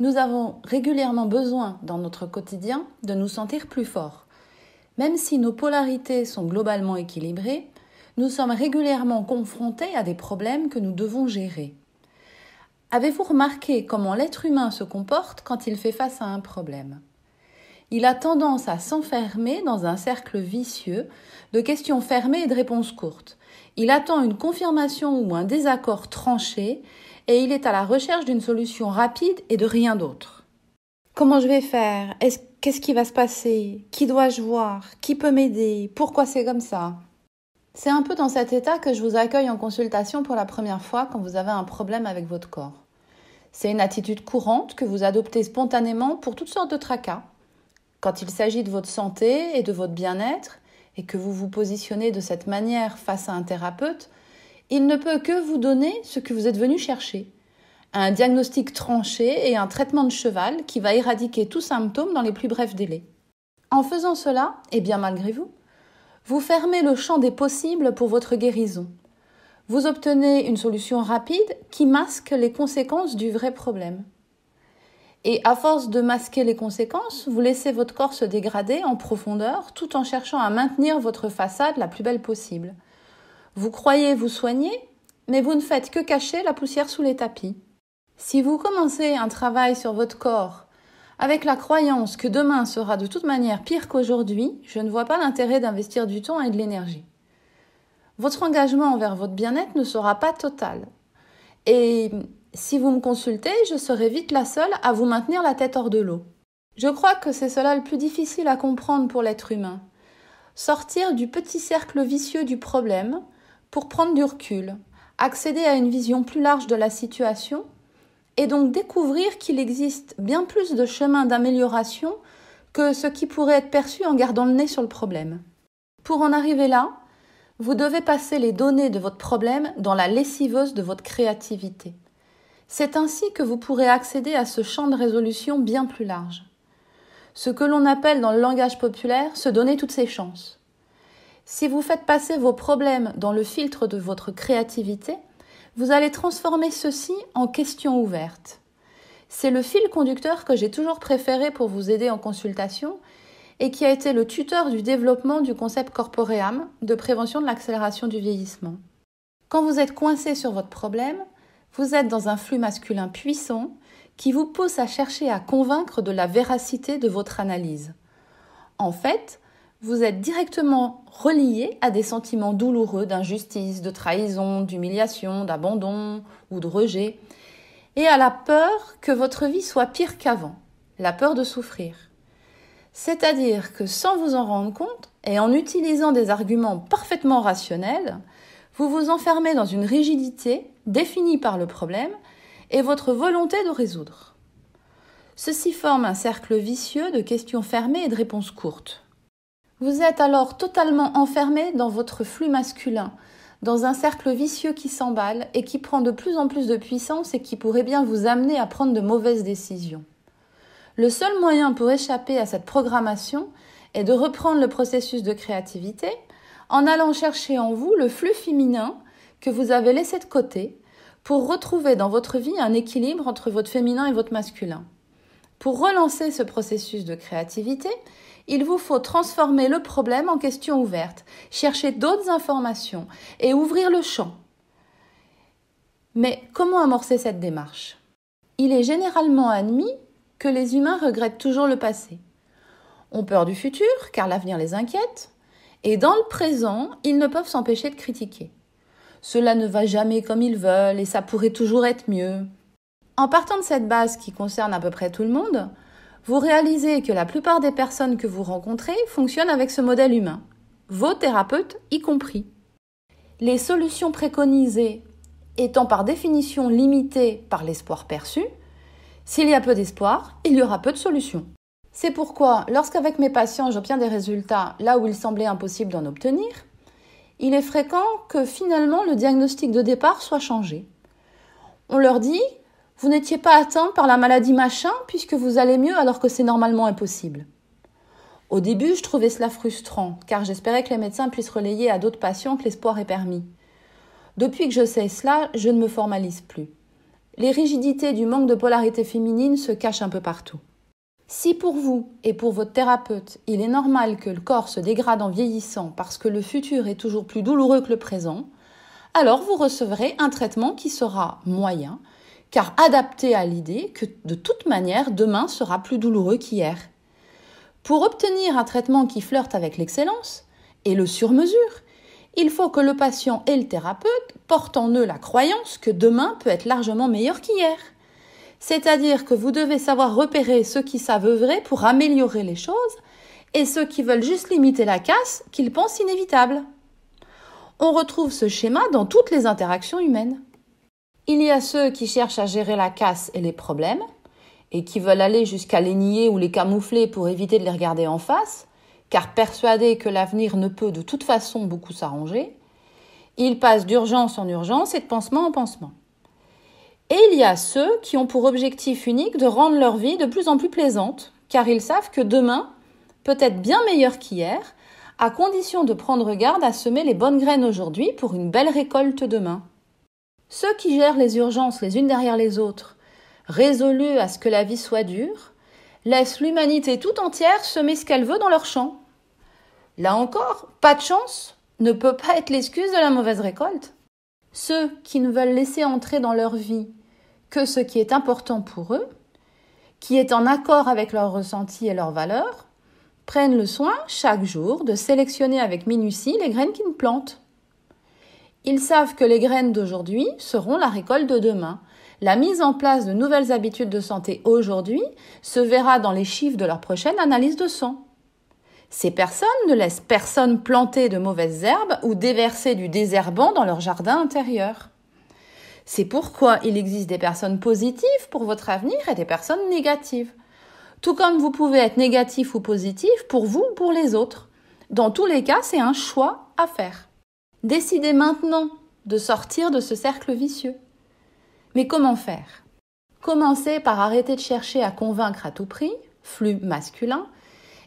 Nous avons régulièrement besoin dans notre quotidien de nous sentir plus forts. Même si nos polarités sont globalement équilibrées, nous sommes régulièrement confrontés à des problèmes que nous devons gérer. Avez-vous remarqué comment l'être humain se comporte quand il fait face à un problème? Il a tendance à s'enfermer dans un cercle vicieux de questions fermées et de réponses courtes. Il attend une confirmation ou un désaccord tranché et il est à la recherche d'une solution rapide et de rien d'autre. Comment je vais faire? Qu'est-ce qui va se passer? Qui dois-je voir? Qui peut m'aider? Pourquoi c'est comme ça? C'est un peu dans cet état que je vous accueille en consultation pour la première fois quand vous avez un problème avec votre corps. C'est une attitude courante que vous adoptez spontanément pour toutes sortes de tracas. Quand il s'agit de votre santé et de votre bien-être, et que vous vous positionnez de cette manière face à un thérapeute, il ne peut que vous donner ce que vous êtes venu chercher. Un diagnostic tranché et un traitement de cheval qui va éradiquer tout symptôme dans les plus brefs délais. En faisant cela, et bien malgré vous, vous fermez le champ des possibles pour votre guérison. Vous obtenez une solution rapide qui masque les conséquences du vrai problème. Et à force de masquer les conséquences, vous laissez votre corps se dégrader en profondeur tout en cherchant à maintenir votre façade la plus belle possible. Vous croyez vous soigner, mais vous ne faites que cacher la poussière sous les tapis. Si vous commencez un travail sur votre corps avec la croyance que demain sera de toute manière pire qu'aujourd'hui, je ne vois pas l'intérêt d'investir du temps et de l'énergie. Votre engagement envers votre bien-être ne sera pas total. Et si vous me consultez, je serai vite la seule à vous maintenir la tête hors de l'eau. Je crois que c'est cela le plus difficile à comprendre pour l'être humain. Sortir du petit cercle vicieux du problème pour prendre du recul, accéder à une vision plus large de la situation et donc découvrir qu'il existe bien plus de chemins d'amélioration que ce qui pourrait être perçu en gardant le nez sur le problème. Pour en arriver là, vous devez passer les données de votre problème dans la lessiveuse de votre créativité. C'est ainsi que vous pourrez accéder à ce champ de résolution bien plus large. Ce que l'on appelle dans le langage populaire se donner toutes ses chances. Si vous faites passer vos problèmes dans le filtre de votre créativité, vous allez transformer ceci en questions ouvertes. C'est le fil conducteur que j'ai toujours préféré pour vous aider en consultation et qui a été le tuteur du développement du concept corpoream de prévention de l'accélération du vieillissement. Quand vous êtes coincé sur votre problème, vous êtes dans un flux masculin puissant qui vous pousse à chercher à convaincre de la véracité de votre analyse. En fait, vous êtes directement relié à des sentiments douloureux d'injustice, de trahison, d'humiliation, d'abandon ou de rejet, et à la peur que votre vie soit pire qu'avant, la peur de souffrir. C'est-à-dire que sans vous en rendre compte, et en utilisant des arguments parfaitement rationnels, vous vous enfermez dans une rigidité définie par le problème et votre volonté de résoudre. Ceci forme un cercle vicieux de questions fermées et de réponses courtes. Vous êtes alors totalement enfermé dans votre flux masculin, dans un cercle vicieux qui s'emballe et qui prend de plus en plus de puissance et qui pourrait bien vous amener à prendre de mauvaises décisions. Le seul moyen pour échapper à cette programmation est de reprendre le processus de créativité en allant chercher en vous le flux féminin que vous avez laissé de côté pour retrouver dans votre vie un équilibre entre votre féminin et votre masculin. Pour relancer ce processus de créativité, il vous faut transformer le problème en question ouverte, chercher d'autres informations et ouvrir le champ. Mais comment amorcer cette démarche? Il est généralement admis que les humains regrettent toujours le passé. Ont peur du futur car l'avenir les inquiète, et dans le présent, ils ne peuvent s'empêcher de critiquer. Cela ne va jamais comme ils veulent et ça pourrait toujours être mieux. En partant de cette base qui concerne à peu près tout le monde, vous réalisez que la plupart des personnes que vous rencontrez fonctionnent avec ce modèle humain, vos thérapeutes y compris. Les solutions préconisées étant par définition limitées par l'espoir perçu, s'il y a peu d'espoir, il y aura peu de solutions. C'est pourquoi, lorsqu'avec mes patients j'obtiens des résultats là où il semblait impossible d'en obtenir, il est fréquent que finalement le diagnostic de départ soit changé. On leur dit vous n'étiez pas atteint par la maladie machin puisque vous allez mieux alors que c'est normalement impossible. Au début, je trouvais cela frustrant, car j'espérais que les médecins puissent relayer à d'autres patients que l'espoir est permis. Depuis que je sais cela, je ne me formalise plus. les rigidités du manque de polarité féminine se cachent un peu partout. Si pour vous et pour votre thérapeute, il est normal que le corps se dégrade en vieillissant parce que le futur est toujours plus douloureux que le présent, alors vous recevrez un traitement qui sera moyen, car adapté à l'idée que de toute manière demain sera plus douloureux qu'hier. Pour obtenir un traitement qui flirte avec l'excellence et le sur-mesure, il faut que le patient et le thérapeute portent en eux la croyance que demain peut être largement meilleur qu'hier. C'est-à-dire que vous devez savoir repérer ceux qui savent œuvrer pour améliorer les choses et ceux qui veulent juste limiter la casse qu'ils pensent inévitable. On retrouve ce schéma dans toutes les interactions humaines. Il y a ceux qui cherchent à gérer la casse et les problèmes, et qui veulent aller jusqu'à les nier ou les camoufler pour éviter de les regarder en face, car persuadés que l'avenir ne peut de toute façon beaucoup s'arranger. Ils passent d'urgence en urgence et de pansement en pansement. Et il y a ceux qui ont pour objectif unique de rendre leur vie de plus en plus plaisante, car ils savent que demain peut être bien meilleur qu'hier, à condition de prendre garde à semer les bonnes graines aujourd'hui pour une belle récolte demain. Ceux qui gèrent les urgences les unes derrière les autres, résolus à ce que la vie soit dure, laissent l'humanité tout entière semer ce qu'elle veut dans leur champ. Là encore, pas de chance ne peut pas être l'excuse de la mauvaise récolte. Ceux qui ne veulent laisser entrer dans leur vie que ce qui est important pour eux, qui est en accord avec leurs ressentis et leurs valeurs, prennent le soin chaque jour de sélectionner avec minutie les graines qu'ils plantent. Ils savent que les graines d'aujourd'hui seront la récolte de demain. La mise en place de nouvelles habitudes de santé aujourd'hui se verra dans les chiffres de leur prochaine analyse de sang. Ces personnes ne laissent personne planter de mauvaises herbes ou déverser du désherbant dans leur jardin intérieur. C'est pourquoi il existe des personnes positives pour votre avenir et des personnes négatives. Tout comme vous pouvez être négatif ou positif pour vous ou pour les autres. Dans tous les cas, c'est un choix à faire. Décidez maintenant de sortir de ce cercle vicieux. Mais comment faire? Commencez par arrêter de chercher à convaincre à tout prix, flux masculin,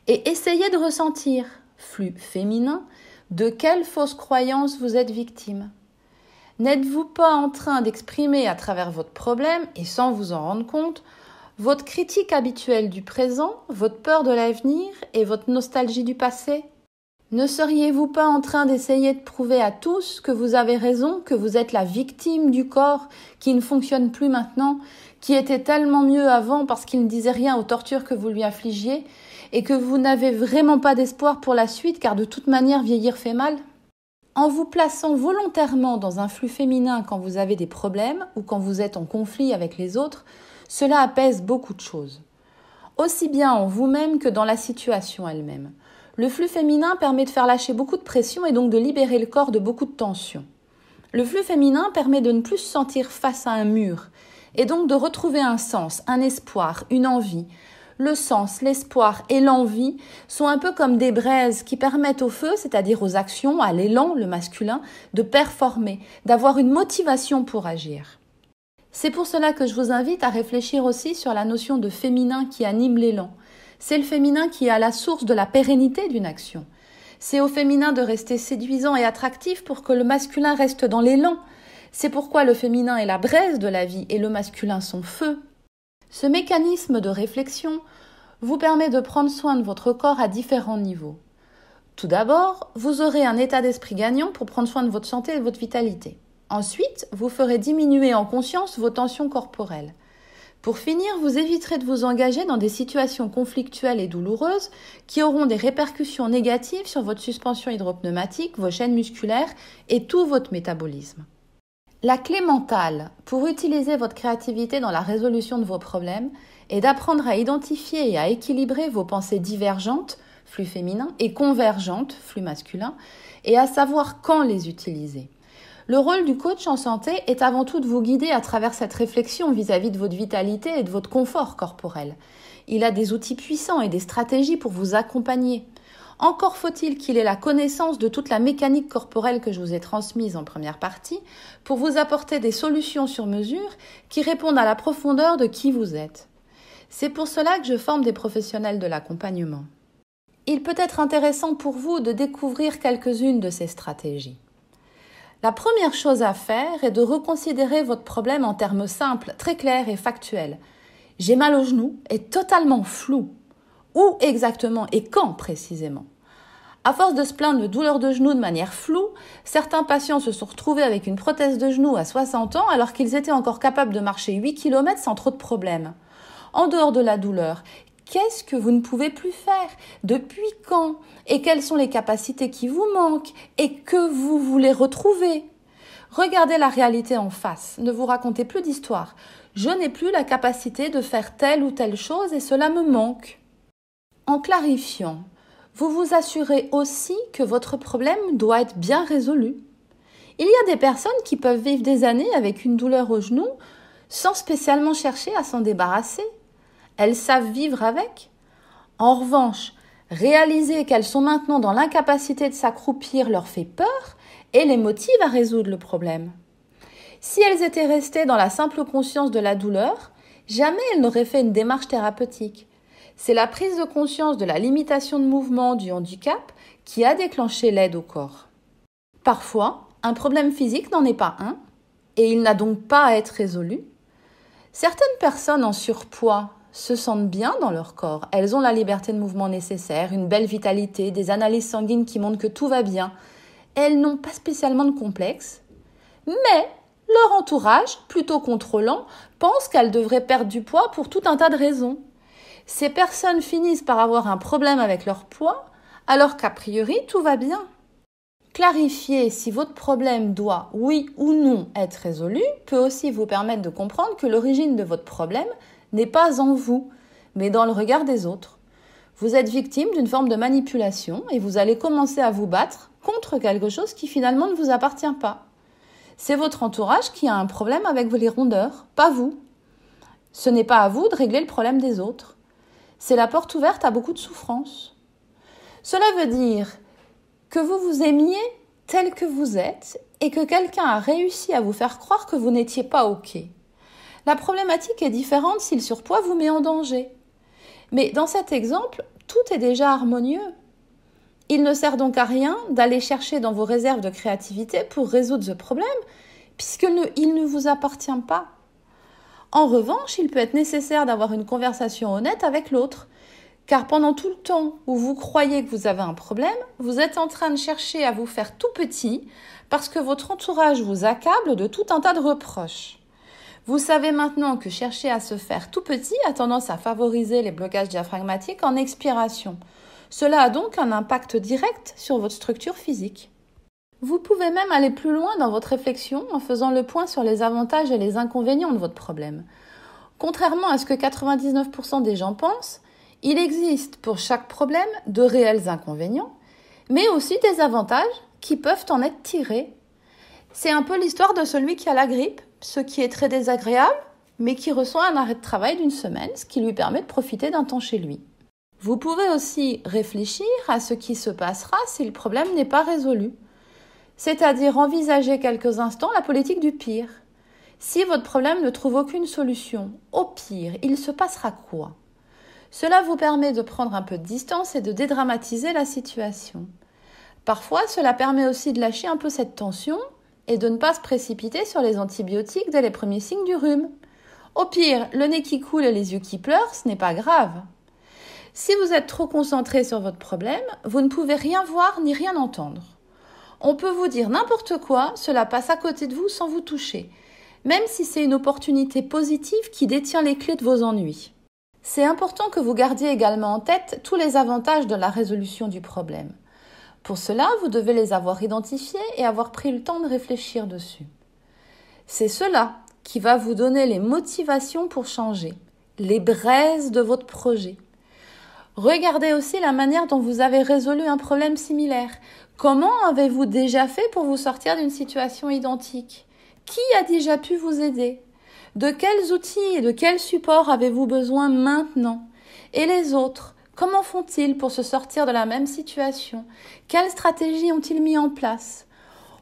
et essayez de ressentir, flux féminin, de quelle fausse croyance vous êtes victime. N'êtes-vous pas en train d'exprimer à travers votre problème, et sans vous en rendre compte, votre critique habituelle du présent, votre peur de l'avenir et votre nostalgie du passé? Ne seriez-vous pas en train d'essayer de prouver à tous que vous avez raison, que vous êtes la victime du corps qui ne fonctionne plus maintenant, qui était tellement mieux avant parce qu'il ne disait rien aux tortures que vous lui affligiez, et que vous n'avez vraiment pas d'espoir pour la suite car de toute manière vieillir fait mal? En vous plaçant volontairement dans un flux féminin quand vous avez des problèmes ou quand vous êtes en conflit avec les autres, cela apaise beaucoup de choses. Aussi bien en vous-même que dans la situation elle-même. Le flux féminin permet de faire lâcher beaucoup de pression et donc de libérer le corps de beaucoup de tensions. Le flux féminin permet de ne plus se sentir face à un mur et donc de retrouver un sens, un espoir, une envie, le sens, l'espoir et l'envie sont un peu comme des braises qui permettent au feu, c'est-à-dire aux actions, à l'élan, le masculin, de performer, d'avoir une motivation pour agir. C'est pour cela que je vous invite à réfléchir aussi sur la notion de féminin qui anime l'élan. C'est le féminin qui est à la source de la pérennité d'une action. C'est au féminin de rester séduisant et attractif pour que le masculin reste dans l'élan. C'est pourquoi le féminin est la braise de la vie et le masculin son feu. Ce mécanisme de réflexion vous permet de prendre soin de votre corps à différents niveaux. Tout d'abord, vous aurez un état d'esprit gagnant pour prendre soin de votre santé et de votre vitalité. Ensuite, vous ferez diminuer en conscience vos tensions corporelles. Pour finir, vous éviterez de vous engager dans des situations conflictuelles et douloureuses qui auront des répercussions négatives sur votre suspension hydropneumatique, vos chaînes musculaires et tout votre métabolisme. La clé mentale pour utiliser votre créativité dans la résolution de vos problèmes est d'apprendre à identifier et à équilibrer vos pensées divergentes, flux féminin, et convergentes, flux masculin, et à savoir quand les utiliser. Le rôle du coach en santé est avant tout de vous guider à travers cette réflexion vis-à-vis -vis de votre vitalité et de votre confort corporel. Il a des outils puissants et des stratégies pour vous accompagner. Encore faut-il qu'il ait la connaissance de toute la mécanique corporelle que je vous ai transmise en première partie pour vous apporter des solutions sur mesure qui répondent à la profondeur de qui vous êtes. C'est pour cela que je forme des professionnels de l'accompagnement. Il peut être intéressant pour vous de découvrir quelques-unes de ces stratégies. La première chose à faire est de reconsidérer votre problème en termes simples, très clairs et factuels. J'ai mal au genou est totalement flou. Où exactement et quand précisément? À force de se plaindre de douleurs de genoux de manière floue, certains patients se sont retrouvés avec une prothèse de genou à 60 ans alors qu'ils étaient encore capables de marcher 8 km sans trop de problèmes. En dehors de la douleur, qu'est-ce que vous ne pouvez plus faire? Depuis quand? Et quelles sont les capacités qui vous manquent? Et que vous voulez retrouver? Regardez la réalité en face, ne vous racontez plus d'histoire. Je n'ai plus la capacité de faire telle ou telle chose et cela me manque. En clarifiant, vous vous assurez aussi que votre problème doit être bien résolu. Il y a des personnes qui peuvent vivre des années avec une douleur au genou sans spécialement chercher à s'en débarrasser. Elles savent vivre avec. En revanche, réaliser qu'elles sont maintenant dans l'incapacité de s'accroupir leur fait peur et les motive à résoudre le problème. Si elles étaient restées dans la simple conscience de la douleur, jamais elles n'auraient fait une démarche thérapeutique. C'est la prise de conscience de la limitation de mouvement du handicap qui a déclenché l'aide au corps. Parfois, un problème physique n'en est pas un, et il n'a donc pas à être résolu. Certaines personnes en surpoids se sentent bien dans leur corps. Elles ont la liberté de mouvement nécessaire, une belle vitalité, des analyses sanguines qui montrent que tout va bien. Elles n'ont pas spécialement de complexe, mais leur entourage, plutôt contrôlant, pense qu'elles devraient perdre du poids pour tout un tas de raisons ces personnes finissent par avoir un problème avec leur poids, alors qu'a priori tout va bien. Clarifier si votre problème doit, oui ou non, être résolu peut aussi vous permettre de comprendre que l'origine de votre problème n'est pas en vous, mais dans le regard des autres. Vous êtes victime d'une forme de manipulation et vous allez commencer à vous battre contre quelque chose qui finalement ne vous appartient pas. C'est votre entourage qui a un problème avec les rondeurs, pas vous. Ce n'est pas à vous de régler le problème des autres c'est la porte ouverte à beaucoup de souffrance. Cela veut dire que vous vous aimiez tel que vous êtes et que quelqu'un a réussi à vous faire croire que vous n'étiez pas OK. La problématique est différente si le surpoids vous met en danger. Mais dans cet exemple, tout est déjà harmonieux. Il ne sert donc à rien d'aller chercher dans vos réserves de créativité pour résoudre ce problème, puisqu'il ne, vous appartient pas. En revanche, il peut être nécessaire d'avoir une conversation honnête avec l'autre, car pendant tout le temps où vous croyez que vous avez un problème, vous êtes en train de chercher à vous faire tout petit parce que votre entourage vous accable de tout un tas de reproches. Vous savez maintenant que chercher à se faire tout petit a tendance à favoriser les blocages diaphragmatiques en expiration. Cela a donc un impact direct sur votre structure physique. Vous pouvez même aller plus loin dans votre réflexion en faisant le point sur les avantages et les inconvénients de votre problème. Contrairement à ce que 99% des gens pensent, il existe pour chaque problème de réels inconvénients, mais aussi des avantages qui peuvent en être tirés. C'est un peu l'histoire de celui qui a la grippe, ce qui est très désagréable, mais qui reçoit un arrêt de travail d'une semaine, ce qui lui permet de profiter d'un temps chez lui. Vous pouvez aussi réfléchir à ce qui se passera si le problème n'est pas résolu c'est-à-dire envisager quelques instants la politique du pire. Si votre problème ne trouve aucune solution, au pire, il se passera quoi? Cela vous permet de prendre un peu de distance et de dédramatiser la situation. Parfois, cela permet aussi de lâcher un peu cette tension et de ne pas se précipiter sur les antibiotiques dès les premiers signes du rhume. Au pire, le nez qui coule et les yeux qui pleurent, ce n'est pas grave. Si vous êtes trop concentré sur votre problème, vous ne pouvez rien voir ni rien entendre. On peut vous dire n'importe quoi, cela passe à côté de vous sans vous toucher, même si c'est une opportunité positive qui détient les clés de vos ennuis. C'est important que vous gardiez également en tête tous les avantages de la résolution du problème. Pour cela, vous devez les avoir identifiés et avoir pris le temps de réfléchir dessus. C'est cela qui va vous donner les motivations pour changer, les braises de votre projet. Regardez aussi la manière dont vous avez résolu un problème similaire. Comment avez-vous déjà fait pour vous sortir d'une situation identique? Qui a déjà pu vous aider? De quels outils et de quels supports avez-vous besoin maintenant? Et les autres? Comment font-ils pour se sortir de la même situation? Quelles stratégies ont-ils mis en place?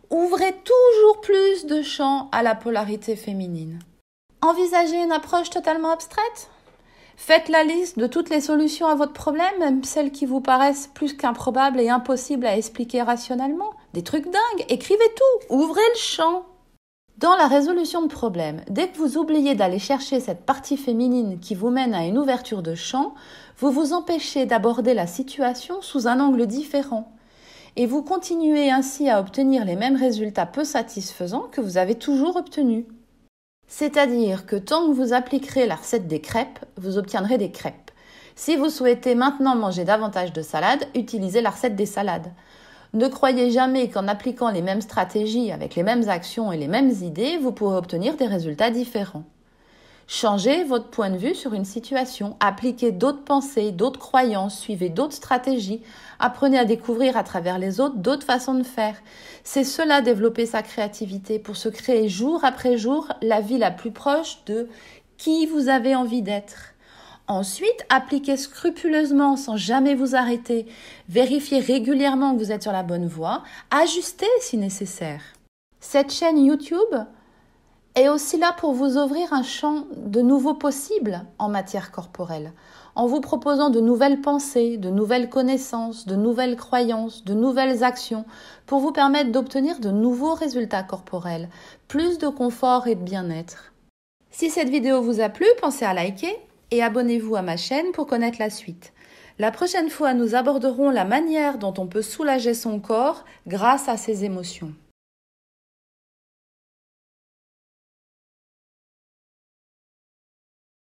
Ouvrez toujours plus de champs à la polarité féminine. Envisagez une approche totalement abstraite? Faites la liste de toutes les solutions à votre problème, même celles qui vous paraissent plus qu'improbables et impossibles à expliquer rationnellement. Des trucs dingues. Écrivez tout. Ouvrez le champ. Dans la résolution de problèmes, dès que vous oubliez d'aller chercher cette partie féminine qui vous mène à une ouverture de champ, vous vous empêchez d'aborder la situation sous un angle différent. Et vous continuez ainsi à obtenir les mêmes résultats peu satisfaisants que vous avez toujours obtenus. C'est-à-dire que tant que vous appliquerez la recette des crêpes, vous obtiendrez des crêpes. Si vous souhaitez maintenant manger davantage de salade, utilisez la recette des salades. Ne croyez jamais qu'en appliquant les mêmes stratégies avec les mêmes actions et les mêmes idées, vous pourrez obtenir des résultats différents. Changez votre point de vue sur une situation, appliquez d'autres pensées, d'autres croyances, suivez d'autres stratégies, apprenez à découvrir à travers les autres d'autres façons de faire. C'est cela développer sa créativité pour se créer jour après jour la vie la plus proche de qui vous avez envie d'être. Ensuite, appliquez scrupuleusement sans jamais vous arrêter. Vérifiez régulièrement que vous êtes sur la bonne voie. Ajustez si nécessaire. Cette chaîne YouTube est aussi là pour vous ouvrir un champ de nouveaux possibles en matière corporelle, en vous proposant de nouvelles pensées, de nouvelles connaissances, de nouvelles croyances, de nouvelles actions, pour vous permettre d'obtenir de nouveaux résultats corporels, plus de confort et de bien-être. Si cette vidéo vous a plu, pensez à liker, et abonnez-vous à ma chaîne pour connaître la suite. La prochaine fois, nous aborderons la manière dont on peut soulager son corps grâce à ses émotions.